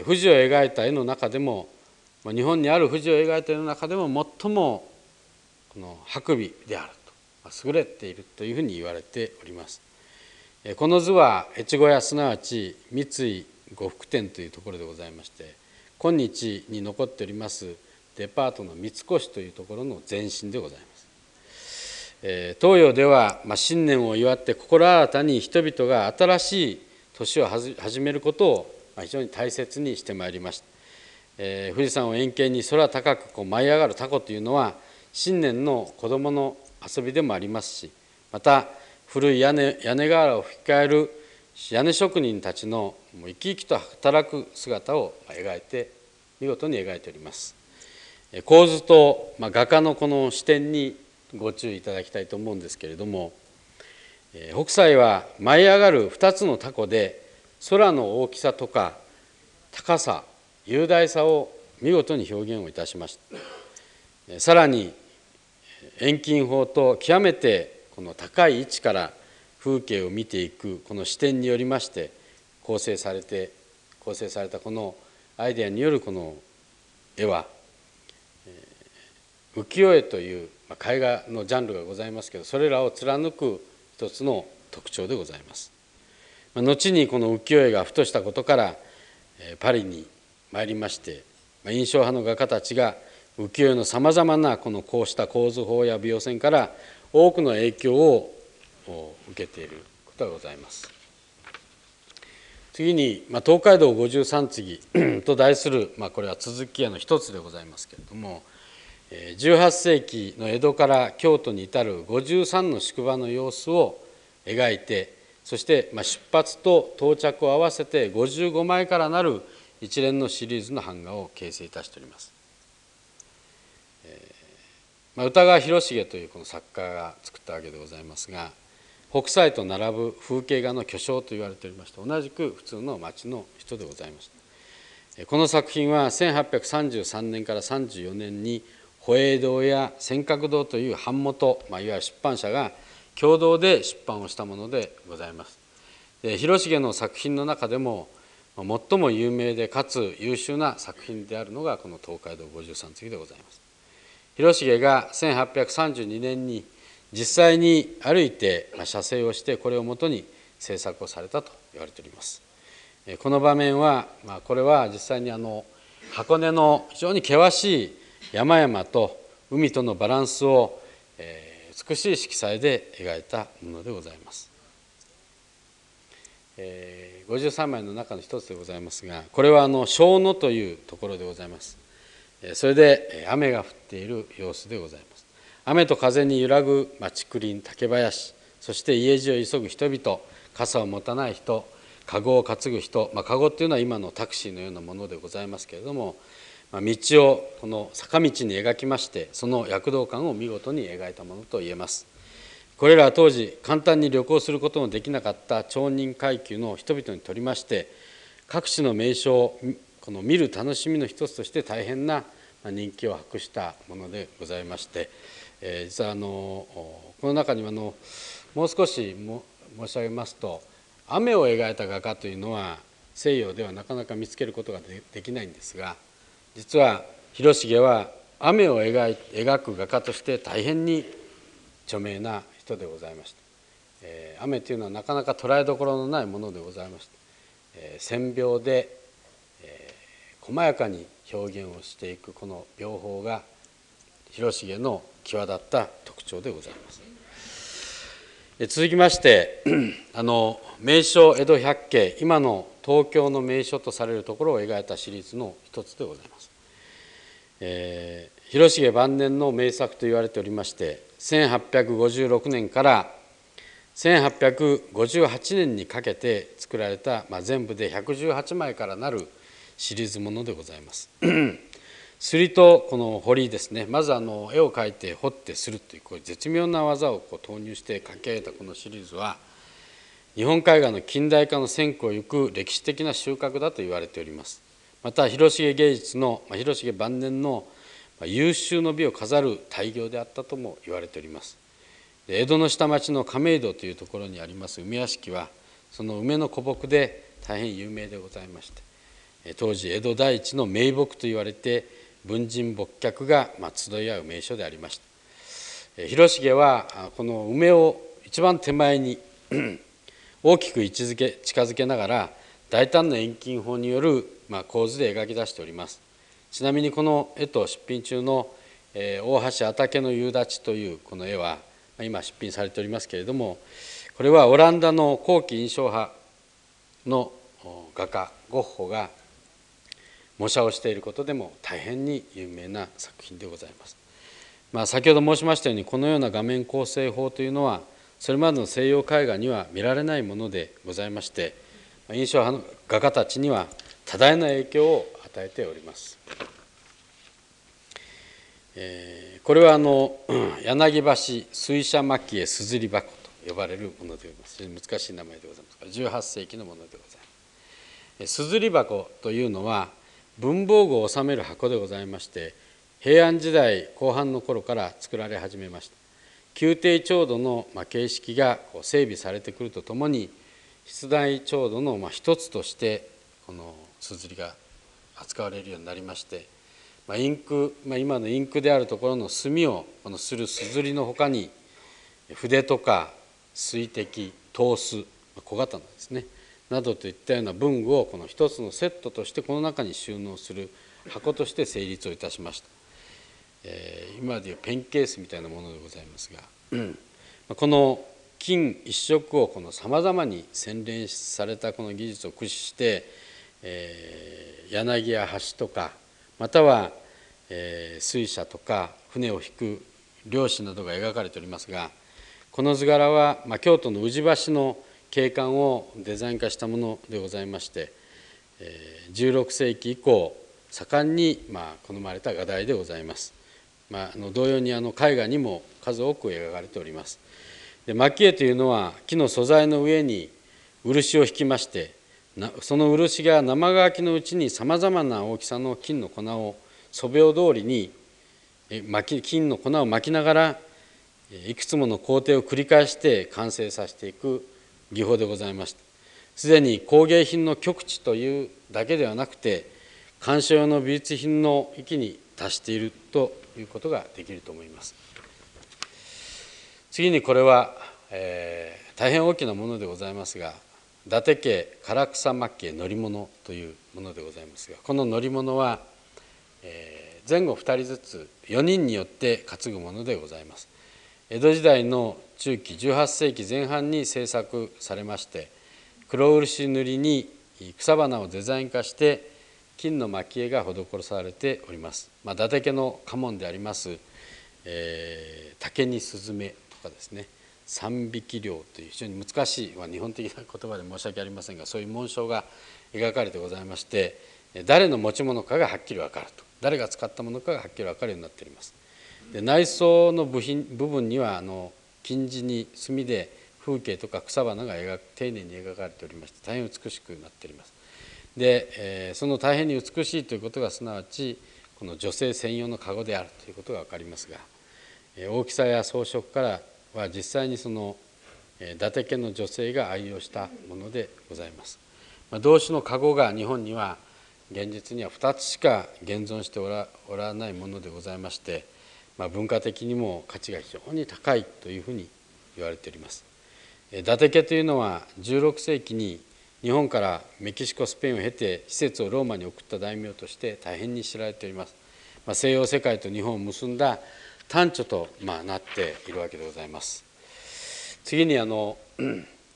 C: 富士を描いた絵の中でも日本にある富士を描いた絵の中でも最もこの白美であると優れているというふうに言われております。この図は越後屋すなわち三井呉服店というところでございまして今日に残っておりますデパートの三越というところの前身でございます。東洋では、新年を祝って心新たに人々が新しい年を始めることを、非常に大切にしてまいりました。え、富士山を円形に空高くこう舞い上がるタコというのは新年の子どもの遊びでもありますしまた古い屋根屋根瓦を吹き替える屋根職人たちのもう生き生きと働く姿を描いて見事に描いております構図と、ま、画家のこの視点にご注意いただきたいと思うんですけれども北斎は舞い上がる2つの凧で空の大きさとか高さ雄大さを見事に表現をいたしました。さらに遠近法と極めてこの高い位置から風景を見ていくこの視点によりまして構成されて構成されたこのアイデアによるこの絵は浮世絵という絵画のジャンルがございますけどそれらを貫く一つの特徴でございます。後にこの浮世絵がふとしたことからパリに参りまして印象派の画家たちが浮世絵のさまざまなこのこうした構図法や描線から多くの影響を受けていることがございます。次に、まあ、東海道五十三次と題する、まあ、これは続き屋の一つでございますけれども18世紀の江戸から京都に至る53の宿場の様子を描いてそして、まあ、出発と到着を合わせて55枚からなる一連のシリーズの版画を形成いたしております。えーまあ、歌川広重というこの作家が作ったわけでございますが北斎と並ぶ風景画の巨匠と言われておりまして同じく普通の町の人でございましたこの作品は1833年から34年に保栄堂や尖閣堂という版元、まあ、いわゆる出版社が共同で出版をしたものでございます。で広重の作品の中でも最も有名でかつ優秀な作品であるのがこの東海道五十三次でございます。広重が1832年に実際に歩いて写生をしてこれをもとに制作をされたと言われております。この場面は、まあ、これは実際にあの箱根の非常に険しい山々と海とのバランスを、えー、美しい色彩で描いたものでございます、えー、53枚の中の一つでございますがこれはあの小野というところでございます。それで雨が降っている様子でございます。雨と風に揺らぐ竹林竹林そして家路を急ぐ人々傘を持たない人籠を担ぐ人、まあ、籠っていうのは今のタクシーのようなものでございますけれども、道をこの坂道に描きましてその躍動感を見事に描いたものと言えます。これらは当時簡単に旅行することのできなかった町人階級の人々にとりまして各地の名所をこの見る楽しみの一つとして大変な人気を博したものでございまして、えー、実はあのこの中にはあのもう少し申し上げますと雨を描いた画家というのは西洋ではなかなか見つけることができないんですが実は広重は雨を描い描く画家として大変に著名な人でございました、えー、雨というのはなかなか捉えどころのないものでございました、えー、線描で、えー、細やかに表現をしていくこの描法が広重の際立った特徴でございます。続きまして あの名所江戸百景今の東京の名所とされるところを描いたシリーズの一つでございます、えー、広重晩年の名作と言われておりまして1856年から1858年にかけて作られた、まあ、全部で118枚からなるシリーズものでございます。すりとこの彫りですねまずあの絵を描いて彫ってするというこう絶妙な技をこう投入して描き上げたこのシリーズは日本絵画の近代化の先行を行く歴史的な収穫だと言われております。また広重芸術の広重晩年の優秀の美を飾る大業であったとも言われております。江戸の下町の亀戸というところにあります梅屋敷はその梅の古木で大変有名でございまして当時江戸第一の名木と言われて文人墨客が集い合う名所でありました。広重はこの梅を一番手前に 大きく位置づけ近づけながら大胆な遠近法によるま構図で描き出しておりますちなみにこの絵と出品中の大橋阿竹の夕立というこの絵は今出品されておりますけれどもこれはオランダの後期印象派の画家ゴッホが模写をしていることでも大変に有名な作品でございます。まあ、先ほど申しましたようにこのような画面構成法というのはそれまでの西洋絵画には見られないものでございまして印象派の画家たちには多大な影響を与えております。えー、これはあの柳橋水車蒔絵すずり箱と呼ばれるものでございます難しい名前でございますが18世紀のものでございます。すずり箱というのは文房具を収める箱でございまして平安時代後半の頃から作られ始めました宮廷調度の形式が整備されてくるとともに出題調度の一つとしてこのすずりが扱われるようになりまして、まあ、インク、まあ、今のインクであるところの墨をこのするすずりのほかに筆とか水滴刀子小刀ですねなどといったような文具をこの一つのセットとしてこの中に収納する箱として成立をいたしました、えー、今でいうペンケースみたいなものでございますが、うん、この金一色をこのさまざまに洗練されたこの技術を駆使して、えー、柳や橋とかまたは、えー、水車とか船を引く漁師などが描かれておりますがこの図柄は、まあ、京都の宇治橋の景観をデザイン化したものでございまして16世紀以降盛んにまあ好まれた画題でございます。まあ、あの同様にあの絵画にも数多く描かれております。で蒔絵というのは木の素材の上に漆を引きましてその漆が生乾きのうちにさまざまな大きさの金の粉を素描通りに金の粉を巻きながらいくつもの工程を繰り返して完成させていく技法でございました。すでに工芸品の極致というだけではなくて鑑賞用の美術品の域に達しているということができると思います。次にこれは、えー、大変大きなものでございますが伊達家唐草巻家乗り物というものでございますがこの乗り物は、えー、前後2人ずつ4人によって担ぐものでございます。江戸時代の中期18世紀前半に制作されまして黒漆塗りに草花をデザイン化して金の蒔絵が施されております、まあ、伊達家の家紋であります、えー、竹にスズメとかですね。三匹漁という非常に難しい、まあ、日本的な言葉で申し訳ありませんがそういう紋章が描かれてございまして誰の持ち物かがはっきり分かると。誰が使ったものかがはっきり分かるようになっております。で内装の部品部分にはあの金地に墨で風景とか草花が描く丁寧に描かれておりまして大変美しくなっております。で、えー、その大変に美しいということがすなわちこの女性専用の籠であるということが分かりますが、えー、大きさや装飾からは実際にその伊達家の女性が愛用したものでございます。まあ、同種の籠が日本には現実には2つしか現存しておらおらないものでございまして、まあ、文化的にも価値が非常に高いというふうに言われております。伊達家というのは16世紀に日本からメキシコスペインを経て施設をローマに送った大名として大変に知られております、まあ、西洋世界と日本を結んだ端緒と、まあ、なっているわけでございます。次にあの、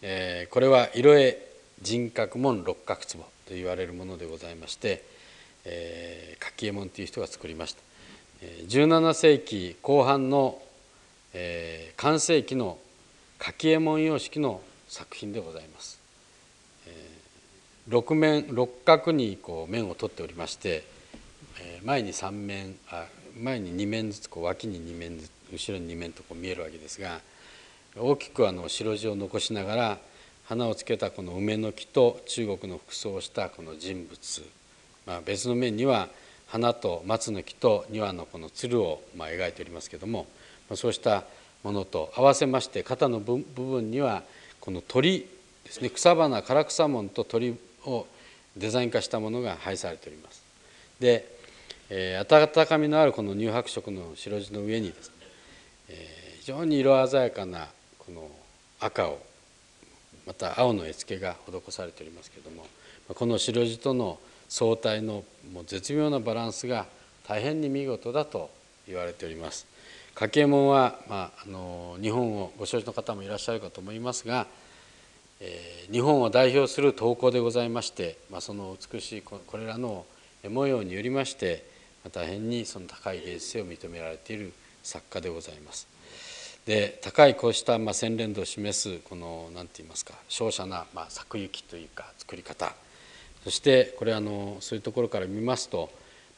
C: えー、これは色絵人格門六角壺と言われるものでございまして、えー、柿右衛門という人が作りました。17世紀後半の、えー、完成期の柿右衛門様式の作品でございます。六面六角にこう面を取っておりまして前に3面あ前に2面ずつこう脇に2面ずつ後ろに2面とこう見えるわけですが大きくあの白地を残しながら花をつけたこの梅の木と中国の服装をしたこの人物、まあ、別の面には花と松の木と庭のこの鶴をま描いておりますけどもまそうしたものと合わせまして肩の部分にはこの鳥ですね草花唐草門と鳥をデザイン化したものが配されております。で、えー、温かみのあるこの乳白色の白地の上にですね、えー、非常に色鮮やかなこの赤をまた青の絵付けが施されておりますけれどもこの白地との相対のもう絶妙なバランスが大変に見事だと言われております。家計門は、まあ、あの日本をご承知の方もいらっしゃるかと思いますがえ日本を代表する陶工でございまして、まあ、その美しいこれらの模様によりまして大変にその高い芸術性を認められている作家でございます。で高いこうしたまあ洗練度を示すこの何て言いますか瀟洒なまあ作行きというか作り方そしてこれあのそういうところから見ますと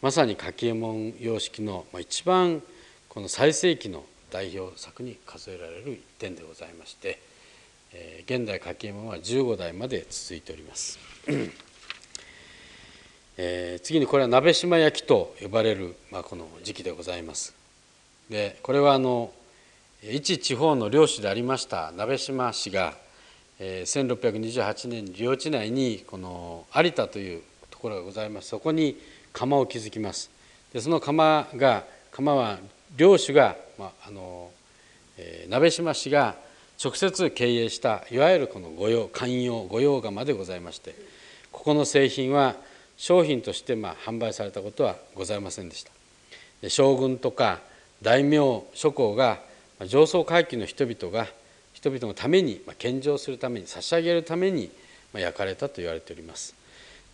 C: まさに柿右衛門様式の一番この最盛期の代表作に数えられる一点でございまして。え現代柿右衛門は15代まで続いております。えー、次にこれは鍋島焼と呼ばれる、まあ、この時期でございます。でこれはあの一地方の領主でありました鍋島氏が、えー、1628年領地内にこの有田というところがございますそこに窯を築きます。でその窯が窯は領主が、まああのえー、鍋島氏が直接経営したいわゆるこの御用寛用御用窯でございましてここの製品は商品としてまあ販売されたことはございませんでした。将軍とか大名諸侯が上層階級の人々が人々のために献上するために差し上げるために焼かれたと言われております。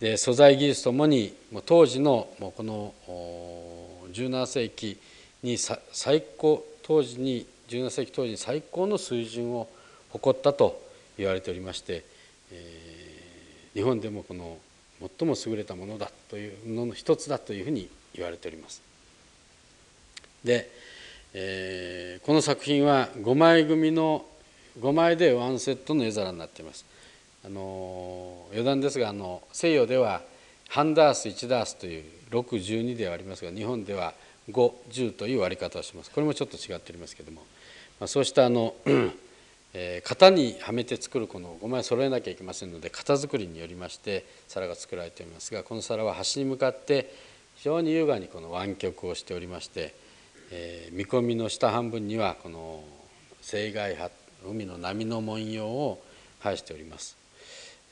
C: で素材技術ともに当時のもうこの17世紀に最高当時に17世紀当時に最高の水準を誇ったと言われておりまして、えー、日本でもこの最も優れたものだというのの一つだというふうに言われております。で、えー、この作品は5枚組の5枚でワンセットの絵皿になっています。あの余談ですがあの西洋では半ダース1ダースという612ではありますが日本では510という割り方をします。これもちょっと違っておりますけども、まあ、そうしたあの、え、型にはめて作るこの5枚揃えなきゃいけませんので型作りによりまして皿が作られておりますがこの皿は端に向かって非常に優雅にこの湾曲をしておりまして、え、見込みの下半分にはこの青海波海の波の文様を配しております、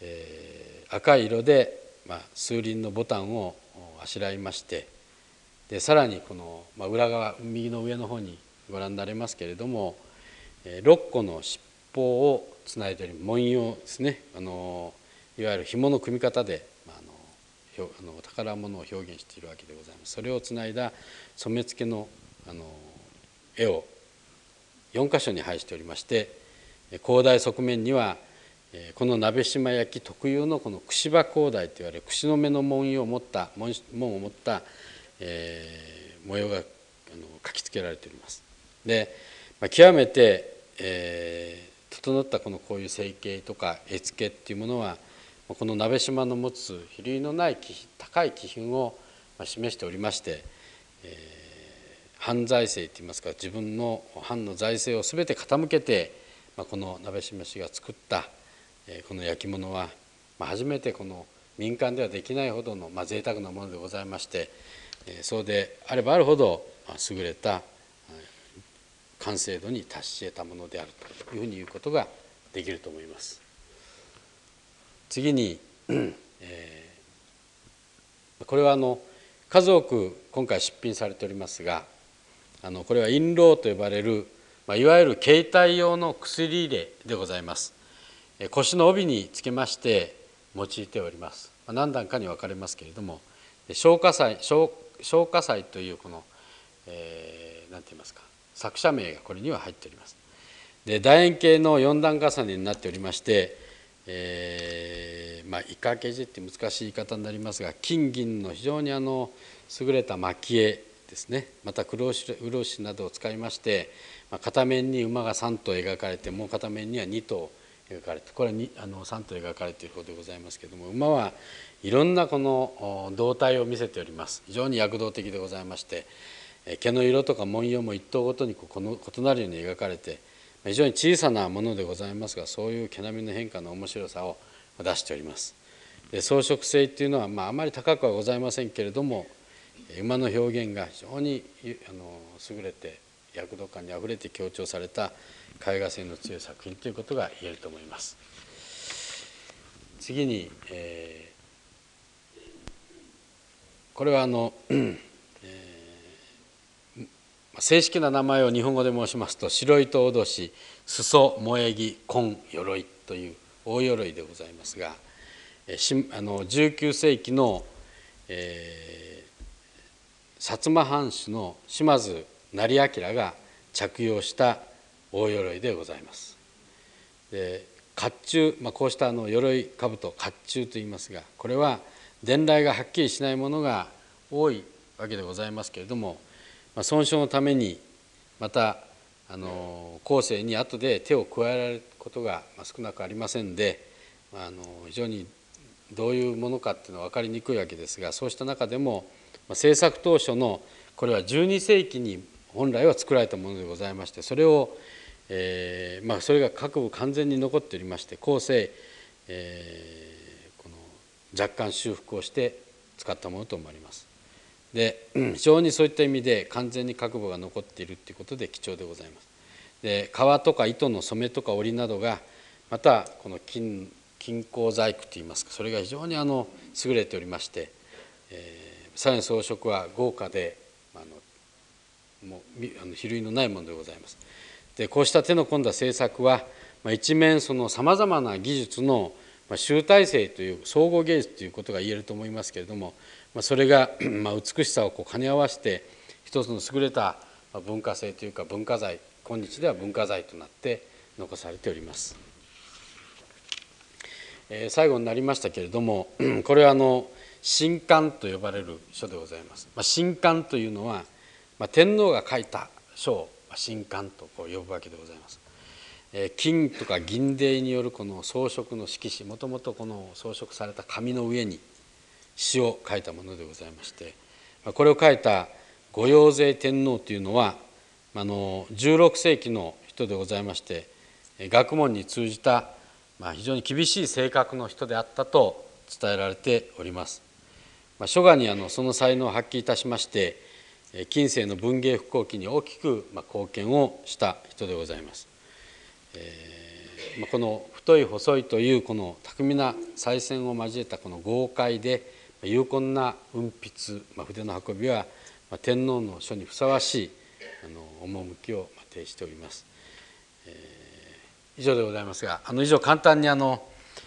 C: え、赤い色で、ま、数輪のボタンをあしらいましてでさらにこの、ま、裏側右の上の方にご覧になれますけれども6個の尻尾をつないでおり文様ですねあのいわゆる紐の組み方で、まあ、あのあの宝物を表現しているわけでございますそれをつないだ染め付けのあの絵を4箇所に配しておりまして広大側面にはこの鍋島焼特有のこの串葉広大といわれる串の目の文様を持った紋を持ったえー、模様があの書き付けられております。で、まあ、極めて、えー、整ったこのこういう成形とか絵付けっていうものはこの鍋島の持つ比類のない高い気品を示しておりまして、えー、藩財政といいますか自分の藩の財政を全て傾けて、ま、この鍋島氏が作った、え、この焼き物は、ま、初めてこの民間ではできないほどの、まあ、贅沢なものでございましてそうであればあるほど優れた完成度に達し得たものであるというふうに言うことができると思います。次に、えー、これはあの数多く今回出品されておりますがあのこれは印籠と呼ばれる、まあ、いわゆる携帯用の薬入れでございます。腰の帯につけまして用いております。何段かに分かれますけれども消火剤消消火祭というこの、えー、て言いますか作者名がこれには入っております。で楕円形の4段重ねになっておりまして、えー、まあイカケジって難しい言い方になりますが金銀の非常にあの優れた蒔絵ですねまた黒漆などを使いまして、まあ、片面に馬が3頭描かれてもう片面には2頭描かれてこれはあの3頭描かれている方でございますけども馬はいろんなこの動体を見せております非常に躍動的でございまして毛の色とか文様も一頭ごとにこの異なるように描かれて非常に小さなものでございますがそういう毛並みの変化の面白さを出しております。で装飾性っていうのは、まあ、あまり高くはございませんけれども馬の表現が非常にあの優れて躍動感にあふれて強調された絵画性の強い作品ということが言えると思います。次に、えーこれはあの、正式な名前を日本語で申しますと白糸脅し裾萌木紺鎧という大鎧でございますが、あの19世紀の、えー、薩摩藩主の島津成明が着用した大鎧でございます。で甲冑、まあ、こうしたあの鎧兜甲冑といいますがこれは伝来がはっきりしないものが多いわけでございますけれども、まあ、損傷のためにまたあの後世に後で手を加えられることが少なくありませんで、あ、の非常にどういうものかっていうのは分かりにくいわけですがそうした中でも制作当初のこれは12世紀に本来は作られたものでございましてそれを、えーまあ、それが各部完全に残っておりまして後世、えー若干修復をして使ったものと思われます。で非常にそういった意味で完全に各部が残っているということで貴重でございます。で革とか糸の染めとか織りなどがまたこの金金鉱細工といいますかそれが非常にあの優れておりまして、えー、さらに装飾は豪華であのもうあの比類のないものでございます。でこうした手の込んだ制作は、まあ、一面そのさまざまな技術のまあ、集大成という総合芸術ということが言えると思いますけれども、まあ、それが まあ美しさをこう兼ね合わせて一つの優れた文化性というか文化財今日では文化財となって残されております。えー、最後になりましたけれども これはあの新刊と呼ばれる書でございます。まあ、新刊というのは、まあ、天皇が書いた書を新刊とこう呼ぶわけでございます。金とか銀泥によるこの装飾の色紙もともとこの装飾された紙の上に詩を書いたものでございましてこれを書いた御用税天皇というのはあの16世紀の人でございまして学問に通じた非常に厳しい性格の人であったと伝えられております。書画にあのその才能を発揮いたしまして近世の文芸復興期に大きく貢献をした人でございます。この太い細いというこの巧みな採線を交えたこの豪快で有効な運筆ま筆の運びはま天皇の書にふさわしいあの趣を呈しておりますえ。以上でございますがあの以上簡単にあの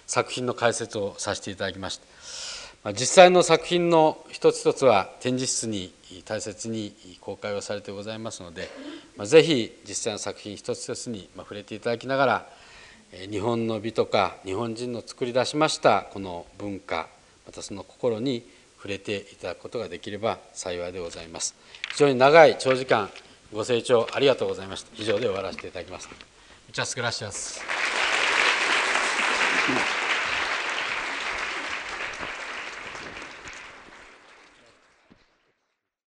C: 作品の解説をさせていただきました。まあ実際の作品の一つ一つは展示室に大切に公開をされてございますので、まあ、ぜひ実際の作品一つ一つに触れていただきながら日本の美とか日本人の作り出しましたこの文化またその心に触れていただくことができれば幸いでございます。非常に長い長時間ご清聴ありがとうございました。以上で終わらせていただきます。Muchas アス